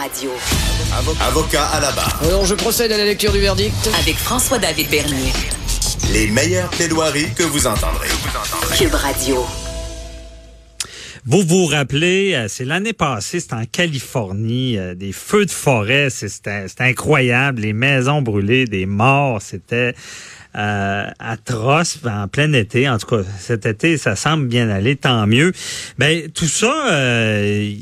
Radio. Avocat à la barre. Alors, je procède à la lecture du verdict. Avec François-David Bernier. Les meilleures plaidoiries que vous entendrez. Cube Radio. Vous vous rappelez, euh, c'est l'année passée, c'était en Californie, euh, des feux de forêt, c'est- c'était c'était incroyable, les maisons brûlées, des morts, c'était euh, atroce en plein été. En tout cas, cet été, ça semble bien aller, tant mieux. Ben tout ça, euh,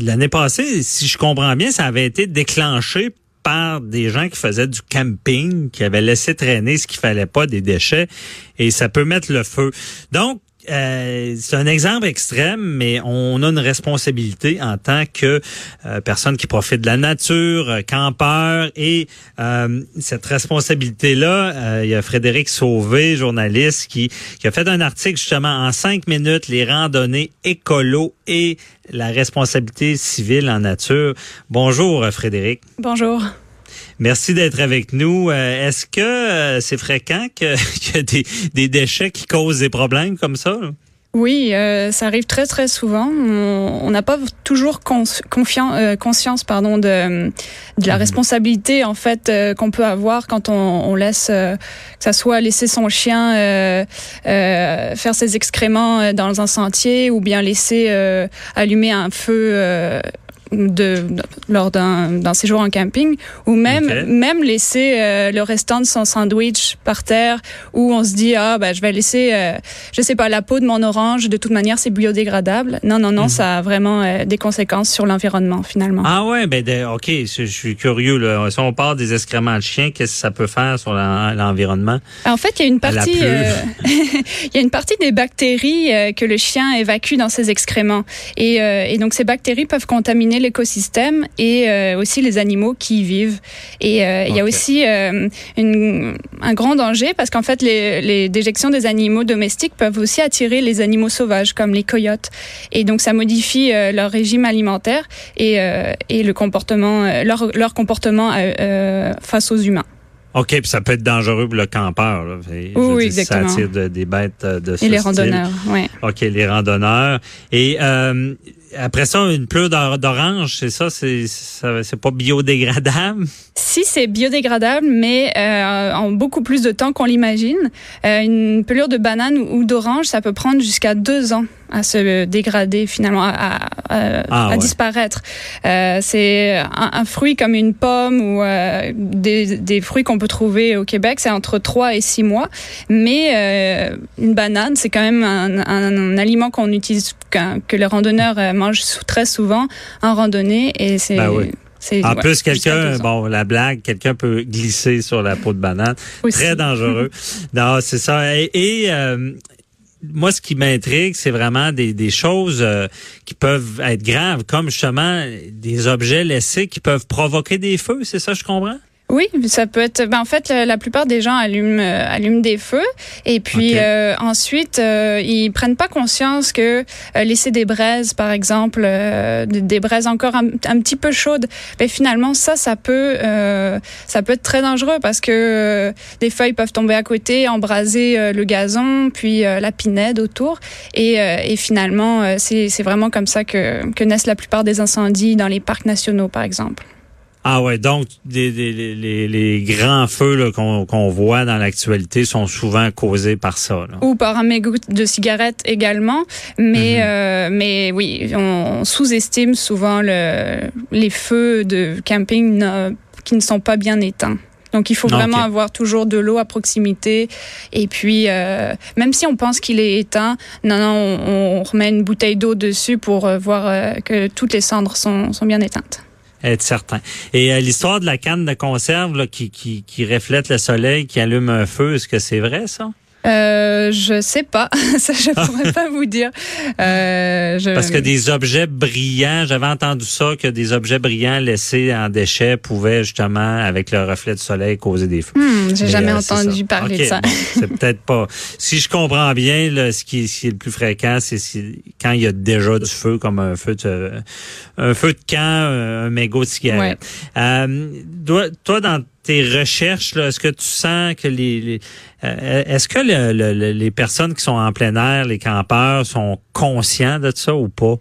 l'année passée, si je comprends bien, ça avait été déclenché par des gens qui faisaient du camping, qui avaient laissé traîner ce qu'il fallait pas, des déchets, et ça peut mettre le feu. Donc, euh, c'est un exemple extrême, mais on a une responsabilité en tant que euh, personne qui profite de la nature, euh, campeur, et euh, cette responsabilité-là, euh, il y a Frédéric Sauvé, journaliste, qui, qui a fait un article justement en cinq minutes, les randonnées écolo et la responsabilité civile en nature. Bonjour euh, Frédéric. Bonjour. Merci d'être avec nous. Euh, Est-ce que euh, c'est fréquent que- qu'il y a des, des déchets qui causent des problèmes comme ça? là? Oui, euh, ça arrive très très souvent. On n'a pas toujours cons- euh, conscience pardon de, de la responsabilité en fait euh, qu'on peut avoir quand on, on laisse que ça soit laisser son chien faire ses excréments dans un sentier ou bien laisser allumer un feu de, lors d'un séjour en camping ou même même laisser euh, le restant de son sandwich par terre où on se dit ah ben je vais laisser euh, je sais pas la peau de mon orange de toute manière c'est biodégradable non non non ça a vraiment euh, des conséquences sur l'environnement finalement Ah ouais, ben de- ok, je, je suis curieux. Là. Si on parle des excréments de chiens, qu'est-ce que ça peut faire sur l'en- l'environnement? En fait, il y a une partie, euh, il y a une partie des bactéries que le chien évacue dans ses excréments, et, et donc ces bactéries peuvent contaminer l'écosystème et euh, aussi les animaux qui y vivent. Et euh, il y a aussi euh, une- un grand danger parce qu'en fait, les, les déjections des animaux domestiques peuvent aussi attirer les animaux sauvages comme les coyotes, et donc ça modifie leur régime alimentaire et, et le comportement, leur, leur comportement face aux humains. OK, puis ça peut être dangereux pour le campeur. Là. Veux Oui, dire, exactement. Ça attire de- des bêtes de ce Et les style. randonneurs, ouais. OK, les randonneurs. Et euh, après ça, une pleure d'or- d'orange, c'est ça, c'est c'est pas biodégradable? Si c'est biodégradable, mais euh, en beaucoup plus de temps qu'on l'imagine, euh, une pelure de banane ou d'orange, ça peut prendre jusqu'à deux ans à se dégrader finalement, à, à- à- Ah, à ouais. disparaître. Euh, c'est un, un fruit comme une pomme ou euh, des, des fruits qu'on peut trouver au Québec, c'est entre trois et six mois. Mais euh, une banane, c'est quand même un, un- un aliment qu'on utilise, qu'un- que les randonneurs euh, mangent sou- très souvent en randonnée, et c'est Ben oui. En ouais, plus, quelqu'un, bon, la blague, quelqu'un peut glisser sur la peau de banane. Aussi. Très dangereux. non, c'est ça. Et, et, euh, moi, ce qui m'intrigue, c'est vraiment des, des choses euh, qui peuvent être graves, comme justement des objets laissés qui peuvent provoquer des feux. C'est ça, je comprends? Oui, ça peut être. Ben en fait, la, la plupart des gens allument euh, allument des feux et puis euh, ensuite euh, ils prennent pas conscience que euh, laisser des braises, par exemple, euh, des, braises encore un, un petit peu chaudes, ben finalement ça, ça peut euh, ça peut être très dangereux parce que euh, des feuilles peuvent tomber à côté, embraser euh, le gazon, puis euh, la pinède autour et, euh, et finalement euh, c'est c'est vraiment comme ça que que naissent la plupart des incendies dans les parcs nationaux, par exemple. Ah ouais, donc des, des- les, les- grands feux là, qu'on qu'on voit dans l'actualité sont souvent causés par ça. là. ou par un mégot de cigarette également. Mais, Mhm. euh, mais oui, on sous-estime souvent le, les feux de camping qui ne sont pas bien éteints. Donc il faut Ah, vraiment avoir toujours de l'eau à proximité. Et puis, euh, même si on pense qu'il est éteint, non, non, on, on remet une bouteille d'eau dessus pour euh, voir euh, que toutes les cendres sont, sont bien éteintes. Être certain. Et euh, l'histoire de la canne de conserve là, qui, qui, qui reflète le soleil, qui allume un feu, est-ce que c'est vrai ça? Euh, je sais pas, ça je pourrais pas vous dire. Euh, je... Parce que des objets brillants, j'avais entendu ça, que des objets brillants laissés en déchets pouvaient justement, avec le reflet du soleil, causer des feux. Hmm, j'ai Mais, jamais euh, entendu parler de ça. bon, c'est peut-être pas. Si je comprends bien, là, ce, qui, ce qui est le plus fréquent, c'est si- quand il y a déjà du feu, comme un feu de, un feu de camp, un mégot de cigarette. Euh, toi, toi, dans tes recherches, est-ce que tu sens que les, les- euh, est-ce que le- les personnes qui sont en plein air, les campeurs, sont conscients de ça ou pas?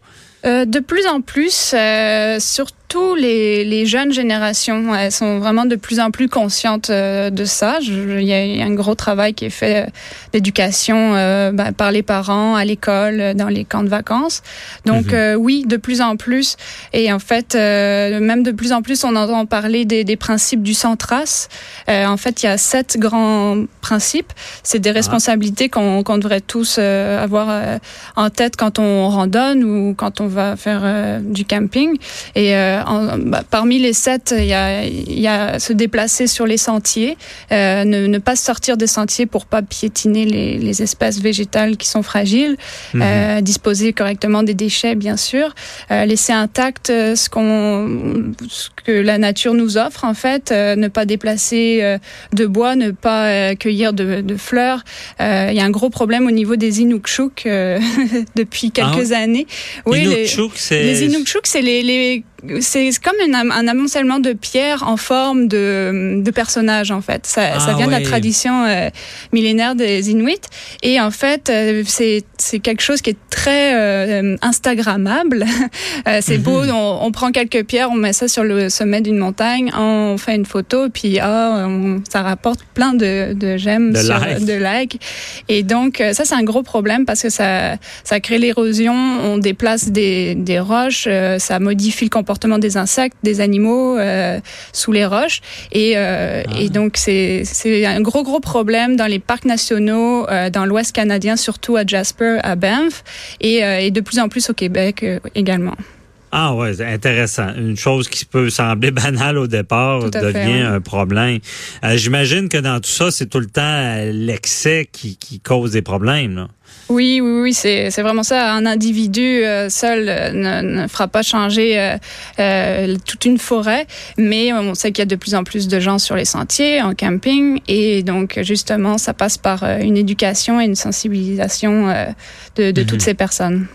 Euh, de plus en plus, euh, surtout surtout les, les jeunes générations. Elles sont vraiment de plus en plus conscientes euh, de ça. Il y, a un gros travail qui est fait euh, d'éducation euh, ben, par les parents, à l'école, dans les camps de vacances. Donc Mhm. euh, oui, de plus en plus. Et en fait, euh, même de plus en plus, on entend parler des, des principes du centras. Euh, en fait, il y a sept grands principes. C'est des responsabilités qu'on qu'on devrait tous euh, avoir euh, en tête quand on randonne ou quand on va faire euh, du camping. Et euh, en- bah, parmi les sept, il y a, il y a se déplacer sur les sentiers, euh, ne, ne pas sortir des sentiers pour pas piétiner les, les espèces végétales qui sont fragiles, Mhm. euh, disposer correctement des déchets, bien sûr, euh, laisser intact ce qu'on, ce que la nature nous offre en fait, ne pas déplacer de bois, ne pas cueillir de, de fleurs. Il y a un gros problème au niveau des Inukshuk euh, depuis quelques années. les- les c'est les, les c'est comme un, am- un amoncellement de pierres en forme de, de personnages en fait. Ça, Ah ça vient de la tradition euh, millénaire des Inuits et en fait euh, c'est quelque chose qui est très euh, instagrammable. Euh, c'est Mhm. beau, on, on prend quelques pierres, on met ça sur le sommet d'une montagne, on fait une photo puis ah, on- ça rapporte plein de, de j'aime De likes. de likes. Et donc euh, ça c'est un gros problème parce que ça ça crée l'érosion, on déplace des, des roches, euh, ça modifie le comportement des insectes, des animaux euh, sous les roches. Et, euh, Ah. et donc, c'est un gros, gros problème dans les parcs nationaux, euh, dans l'Ouest canadien, surtout à Jasper, à Banff, et, et de plus en plus au Québec également. Ah ouais, c'est intéressant. Une chose qui peut sembler banale au départ devient fait, un problème. Euh, J'imagine que dans tout ça, c'est tout le temps euh, l'excès qui, qui cause des problèmes. Là. Oui, oui, oui, c'est vraiment ça. Un individu euh, seul euh, ne, ne fera pas changer euh, toute une forêt, mais on sait qu'il y a de plus en plus de gens sur les sentiers, en camping, et donc justement, ça passe par une éducation et une sensibilisation euh, de, de Mhm. toutes ces personnes.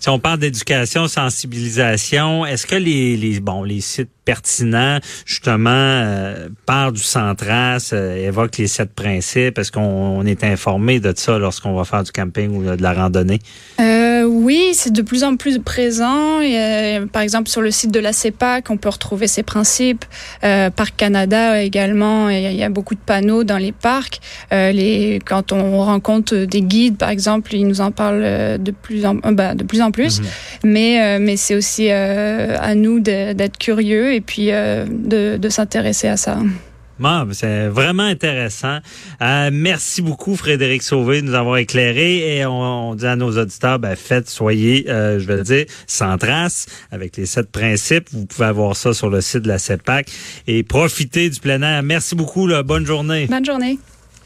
Si on parle d'éducation, sensibilisation, est-ce que les, les bon les sites pertinents justement euh, parlent du centras, euh, évoquent les sept principes? Est-ce qu'on on est informé de ça lorsqu'on va faire du camping ou de la randonnée? Euh, oui, c'est de plus en plus présent. Et, euh, par exemple, sur le site de la CEPAC, on peut retrouver ces principes. Euh, Parc Canada également, il y, a- beaucoup de panneaux dans les parcs. Euh, les, quand on rencontre des guides, par exemple, ils nous en parlent de plus en, bah, de plus en plus. Mhm. Mais, euh, mais c'est aussi à nous d'être curieux et puis de, de s'intéresser à ça. C'est vraiment intéressant. Euh, merci beaucoup, Frédéric Sauvé, de nous avoir éclairé. Et on, on dit à nos auditeurs, ben, faites, soyez, euh, je vais le dire, sans trace, avec les sept principes. Vous pouvez avoir ça sur le site de la CEPAC. Et profitez du plein air. Merci beaucoup. Là. Bonne journée. Bonne journée.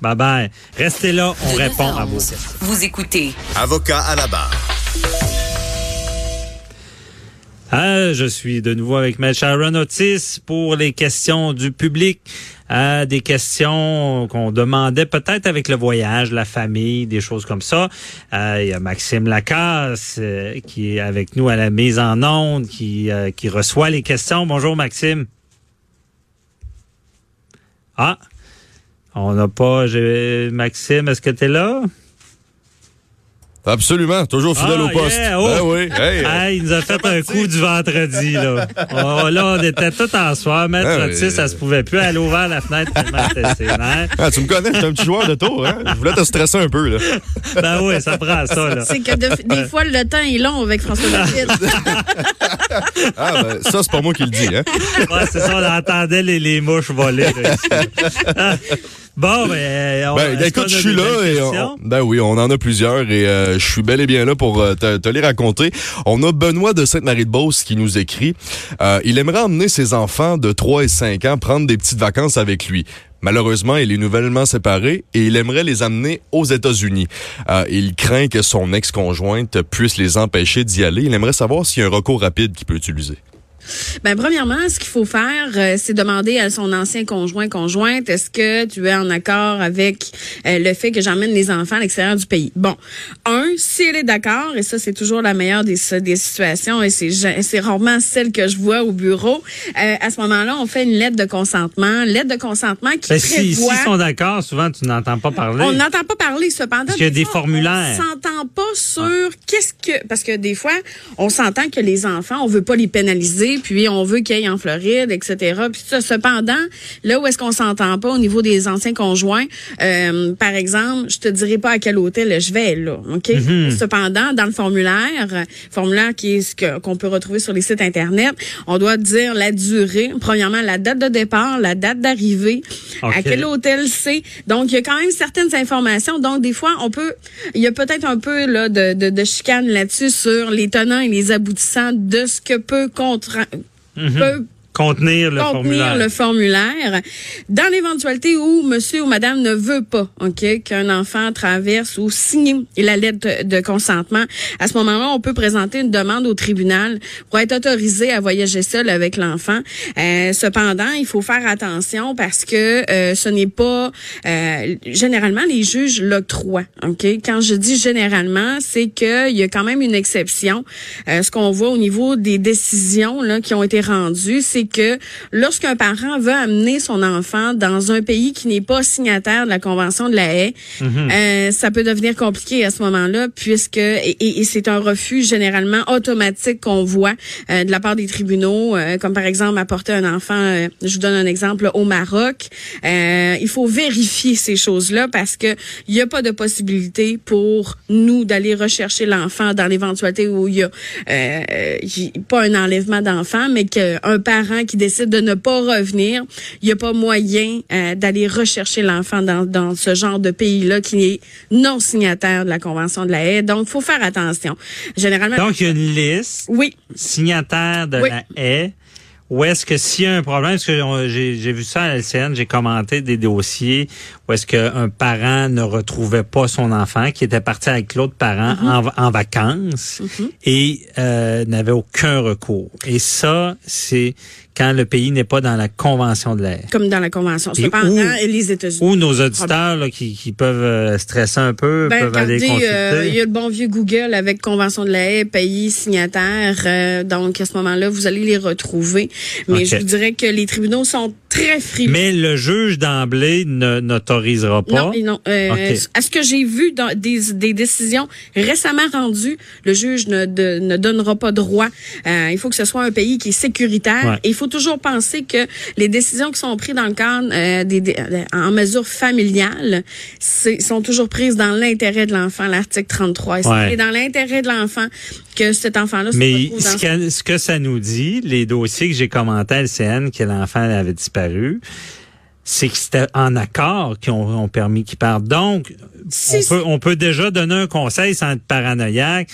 Bye bye. Restez là, on répond 9 à vos 11. questions. Vous écoutez Avocat à la barre. Ah, je suis de nouveau avec M. Sharon Otis pour les questions du public. Ah, des questions qu'on demandait peut-être avec le voyage, la famille, des choses comme ça. Ah, Il y a Maxime Lacasse euh, qui est avec nous à la mise en onde, qui, euh, qui reçoit les questions. Bonjour Maxime. Ah, on n'a pas... Maxime, est-ce que tu es là? Absolument, toujours fidèle Ah, au poste. yeah, oh. Ben oui. Hey, il nous a fait un coup du vendredi, là. Oh, là, on était tout en soir. Maître Ah, Otis, mais- ça se pouvait plus. Elle a ouvert la fenêtre tellement c'était ah, tu me connais, je suis un petit joueur de tour. Hein? Je voulais te stresser un peu. Là. Ben oui, ça prend ça, là. C'est que de- des fois, le temps est long avec François David. Ah, ben, ça, c'est pas moi qui le dis. Hein? Ouais, c'est ça, on entendait les, les mouches voler, là, ici. Bon, ben, on, Ben, écoute, je suis là et on- ben oui, on en a plusieurs et euh, je suis bel et bien là pour euh, te, te les raconter. On a Benoît de Sainte-Marie-de-Beauce qui nous écrit. Euh, il aimerait emmener ses enfants de 3 et 5 ans prendre des petites vacances avec lui. Malheureusement, il est nouvellement séparé et il aimerait les amener aux États-Unis. Euh, il craint que son ex-conjointe puisse les empêcher d'y aller. Il aimerait savoir s'il y a un recours rapide qu'il peut utiliser. Ben, premièrement, ce qu'il faut faire, euh, c'est demander à son ancien conjoint, conjointe, est-ce que tu es en accord avec euh, le fait que j'emmène les enfants à l'extérieur du pays? Bon, un, si elle est d'accord, et ça c'est toujours la meilleure des, des situations, et c'est rarement celle que je vois au bureau, euh, à ce moment-là, on fait une lettre de consentement, lettre de consentement qui Ben, si, prévoit... s'ils sont d'accord, souvent, tu n'entends pas parler. On n'entend pas parler cependant. Parce qu'il y a des fois, formulaires. On s'entend pas sur qu'est-ce que parce que des fois on s'entend que les enfants on veut pas les pénaliser puis on veut qu'ils aillent en Floride etc. Puis ça cependant là où est-ce qu'on s'entend pas au niveau des anciens conjoints euh, par exemple je te dirai pas à quel hôtel je vais là ok? Mm-hmm. Cependant dans le formulaire euh, formulaire qui est ce qu'on peut retrouver sur les sites internet on doit dire la durée premièrement la date de départ la date d'arrivée à quel hôtel c'est. Donc, il y a quand même certaines informations. Donc, des fois, on peut, il y a peut-être un peu là de, de, de chicane là-dessus sur les tenants et les aboutissants de ce que peut, contra- peut Contenir le contenir formulaire. le formulaire. Dans l'éventualité où monsieur ou madame ne veut pas, OK, qu'un enfant traverse ou signe la lettre de, consentement, à ce moment-là, on peut présenter une demande au tribunal pour être autorisé à voyager seul avec l'enfant. Euh, cependant, il faut faire attention parce que euh, ce n'est pas euh, généralement les juges l'octroient, OK? Quand je dis généralement, c'est qu'il y a quand même une exception. Euh, ce qu'on voit au niveau des décisions là qui ont été rendues, c'est que lorsqu'un parent veut amener son enfant dans un pays qui n'est pas signataire de la Convention de la haie, euh, ça peut devenir compliqué à ce moment-là, puisque et, et- et c'est un refus généralement automatique qu'on voit euh, de la part des tribunaux, euh, comme par exemple apporter un enfant, euh, je vous donne un exemple, au Maroc. Euh, il faut vérifier ces choses-là parce que il n'y a pas de possibilité pour nous d'aller rechercher l'enfant dans l'éventualité où il y a euh, pas un enlèvement d'enfant, mais qu'un parent qui décide de ne pas revenir, il n'y a pas moyen euh, d'aller rechercher l'enfant dans, dans ce genre de pays-là qui est non signataire de la Convention de la haie. Donc, faut faire attention. Généralement, Donc, il y a une liste oui, signataire de Oui. la haie. Où est-ce que s'il y a un problème, parce que j'ai j'ai vu ça à LCN, j'ai commenté des dossiers où est-ce qu'un parent ne retrouvait pas son enfant, qui était parti avec l'autre parent Mm-hmm. en, va- en vacances et euh, n'avait aucun recours. Et ça, c'est quand le pays n'est pas dans la convention de la haie. comme dans la Convention. Et Cependant, où- les États-Unis. Ou nos auditeurs là, qui, qui peuvent euh, stresser un peu, Ben, peuvent aller regardez, consulter. euh, il y a le bon vieux Google avec Convention de la haie, pays signataire. euh, donc, à ce moment-là, vous allez les retrouver. Mais je vous dirais que les tribunaux sont très frileux. Mais le juge d'emblée n'autorisera pas? Non, non. Euh, Ok. À ce que j'ai vu dans des, des décisions récemment rendues, le juge ne, de- ne donnera pas droit. Euh, il faut que ce soit un pays qui est sécuritaire. Ouais. Et il faut toujours penser que les décisions qui sont prises dans le cadre euh, des, des- euh, en mesure familiale sont toujours prises dans l'intérêt de l'enfant, l'article 33. Et Ouais. C'est dans l'intérêt de l'enfant que cet enfant-là se Mais retrouve dans ce que, ce que ça nous dit, les dossiers que j'ai commentés à LCN, que l'enfant avait disparu, c'est que c'était en accord qui ont, ont permis qu'il parte. Donc, Si- on, peut, on peut déjà donner un conseil sans être paranoïaque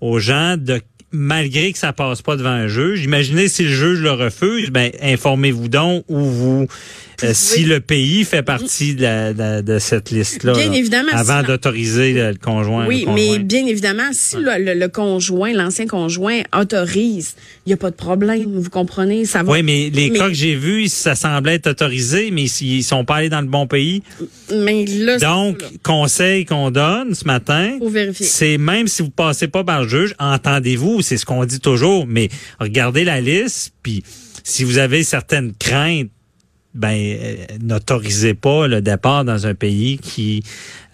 aux gens de malgré que ça passe pas devant un juge. Imaginez si le juge le refuse, ben informez-vous donc ou vous euh, si le pays fait partie de, la- de, de cette liste-là. Bien là, évidemment, Avant si- d'autoriser le conjoint. Oui, le mais bien évidemment, si le, le- le conjoint, l'ancien conjoint autorise, il n'y a pas de problème, vous comprenez, ça va. Oui, mais les Mais- cas que j'ai vus, ça semblait être autorisé, mais ils sont pas allés dans le bon pays. Mais là, Donc, là. conseil qu'on donne ce matin, c'est même si vous passez pas par le juge, entendez-vous, c'est ce qu'on dit toujours, mais regardez la liste, puis si vous avez certaines craintes, ben euh, n'autorisez pas le départ dans un pays qui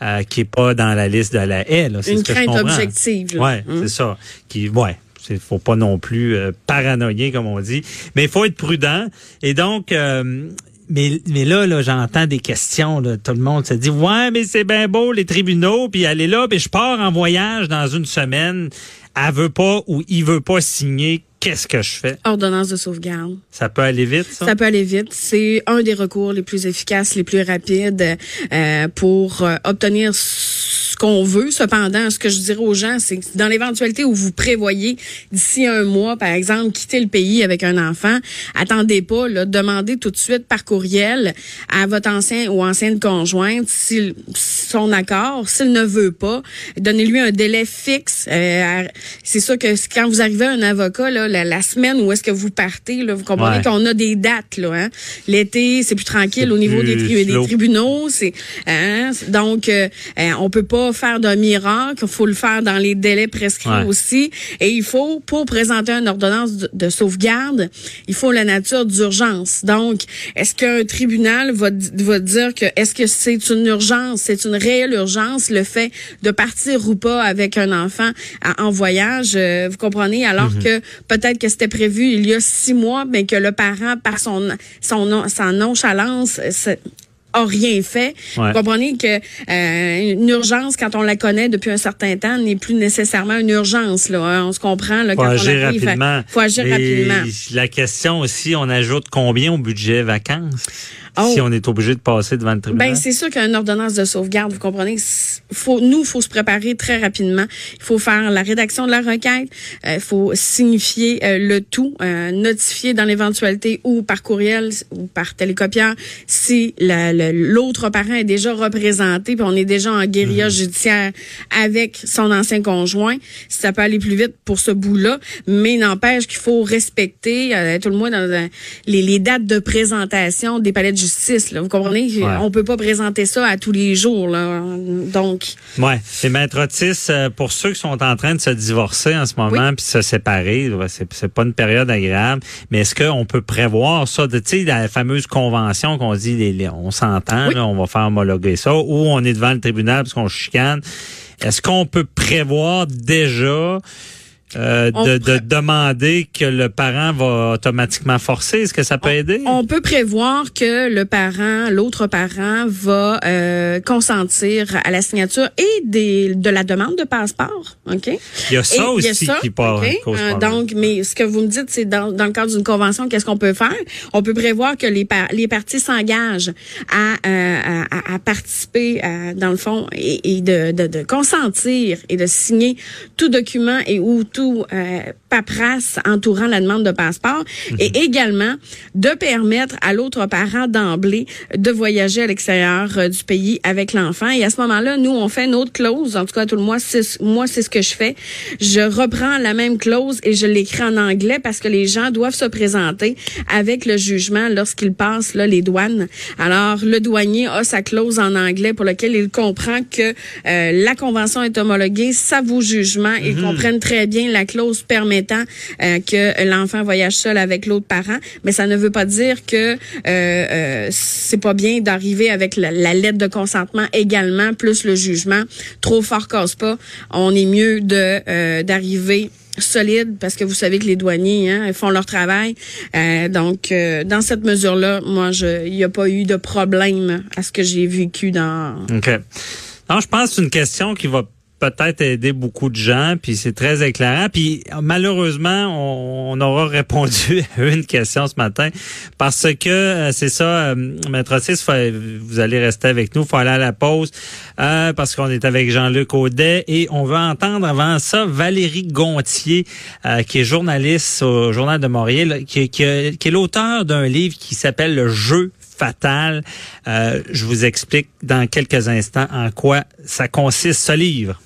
euh, qui est pas dans la liste de la haie. là. C'est Une crainte objective. là. Ouais, Hum. c'est ça. Qui, ouais, c'est faut pas non plus euh, paranoïer comme on dit, mais il faut être prudent. Et donc, euh, mais mais là, là, j'entends des questions. Là, tout le monde se dit, ouais, mais c'est bien beau les tribunaux, puis aller là, puis je pars en voyage dans une semaine. Elle veut pas ou il veut pas signer. Qu'est-ce que je fais? Ordonnance de sauvegarde. Ça peut aller vite, ça? Ça peut aller vite. C'est un des recours les plus efficaces, les plus rapides euh, pour euh, obtenir ce qu'on veut. Cependant, ce que je dirais aux gens, c'est que dans l'éventualité où vous prévoyez d'ici un mois, par exemple, quitter le pays avec un enfant, attendez pas, là, demandez tout de suite par courriel à votre ancien ou ancienne conjointe s'il son accord. S'il ne veut pas, donnez-lui un délai fixe. Euh, c'est sûr que quand vous arrivez à un avocat, là, la, la semaine où est-ce que vous partez, là, vous comprenez Ouais. qu'on a des dates. Là, hein? L'été, c'est plus tranquille au niveau des, des tribunaux. C'est hein? Donc, euh, euh, on peut pas pas faire d'un miracle, il faut le faire dans les délais prescrits Ouais. aussi. Et il faut, pour présenter une ordonnance de, de sauvegarde, il faut la nature d'urgence. Donc, est-ce qu'un tribunal va, va dire que est-ce que c'est une urgence, c'est une réelle urgence, le fait de partir ou pas avec un enfant à- en voyage, euh, vous comprenez, alors Mhm. que peut-être que c'était prévu il y a six mois, mais que le parent, par son, son, non- sa nonchalance, euh, a rien fait. Ouais. Vous comprenez que euh, une urgence, quand on la connaît depuis un certain temps, n'est plus nécessairement une urgence. Là, hein. On se comprend là, faut quand on agir arrive. rapidement. faut agir Et rapidement. La question aussi, on ajoute combien au budget vacances? Oh. si on est obligé de passer devant le tribunal? Ben c'est sûr qu'une ordonnance de sauvegarde, vous comprenez, faut nous faut se préparer très rapidement. Il faut faire la rédaction de la requête, euh, il faut signifier euh, le tout, euh, notifier dans l'éventualité ou par courriel ou par télécopieur si la- l'autre parent est déjà représenté puis on est déjà en guérilla Mhm. judiciaire avec son ancien conjoint. Si ça peut aller plus vite pour ce bout-là, mais n'empêche qu'il faut respecter euh, tout le moins dans euh, les, les dates de présentation des palais de justice. Là. Vous comprenez? Ouais. On peut pas présenter ça à tous les jours. Là. Donc, Ouais. Et Maître Otis, euh, pour ceux qui sont en train de se divorcer en ce moment puis se séparer, ouais, c'est pas une période agréable, mais est-ce qu'on peut prévoir ça de tu sais la fameuse convention qu'on dit les- les- on s'entend Oui. on va faire homologuer ça ou on est devant le tribunal parce qu'on chicane. Est-ce qu'on peut prévoir déjà euh, de, de demander que le parent va automatiquement forcer? Est-ce que ça peut aider? on peut prévoir que le parent, l'autre parent, va euh, consentir à la signature et des, de la demande de passeport. OK? Il y a Et ça il y a aussi ça, qui part. OK? cause Euh, donc, mais ce que vous me dites, c'est dans, dans le cadre d'une convention, qu'est-ce qu'on peut faire? On peut prévoir que les, par- les parties s'engagent à, euh, à, à participer, euh, dans le fond, et, et de, de, de consentir et de signer tout document et ou tout euh, paperasse entourant la demande de passeport, et également de permettre à l'autre parent d'emblée de voyager à l'extérieur euh, du pays avec l'enfant. Et à ce moment-là, nous, on fait une autre clause. En tout cas, tout le mois, c'est, moi, c'est ce que je fais. Je reprends la même clause et je l'écris en anglais parce que les gens doivent se présenter avec le jugement lorsqu'ils passent là, les douanes. Alors, le douanier a sa clause en anglais pour laquelle il comprend que euh, la convention est homologuée, ça vaut jugement. Ils comprennent très bien la clause permettant euh, que l'enfant voyage seul avec l'autre parent, mais ça ne veut pas dire que euh, euh, c'est pas bien d'arriver avec la, la lettre de consentement également, plus le jugement. Trop fort casse pas. On est mieux de euh, d'arriver solide parce que vous savez que les douaniers hein, font leur travail. Euh, donc euh, dans cette mesure-là, moi je il n'y a pas eu de problème à ce que j'ai vécu dans OK. Non, je pense que c'est une question qui va peut-être aider beaucoup de gens, puis c'est très éclairant. Puis malheureusement, on, on aura répondu à une question ce matin parce que euh, c'est ça, euh, Maître Otis, vous allez rester avec nous, faut aller à la pause euh, parce qu'on est avec Jean-Luc Audet et on va entendre avant ça Valérie Gontier, euh, qui est journaliste au Journal de Montréal, qui, qui, qui est l'auteur d'un livre qui s'appelle Le jeu fatal. Euh, je vous explique dans quelques instants en quoi ça consiste ce livre.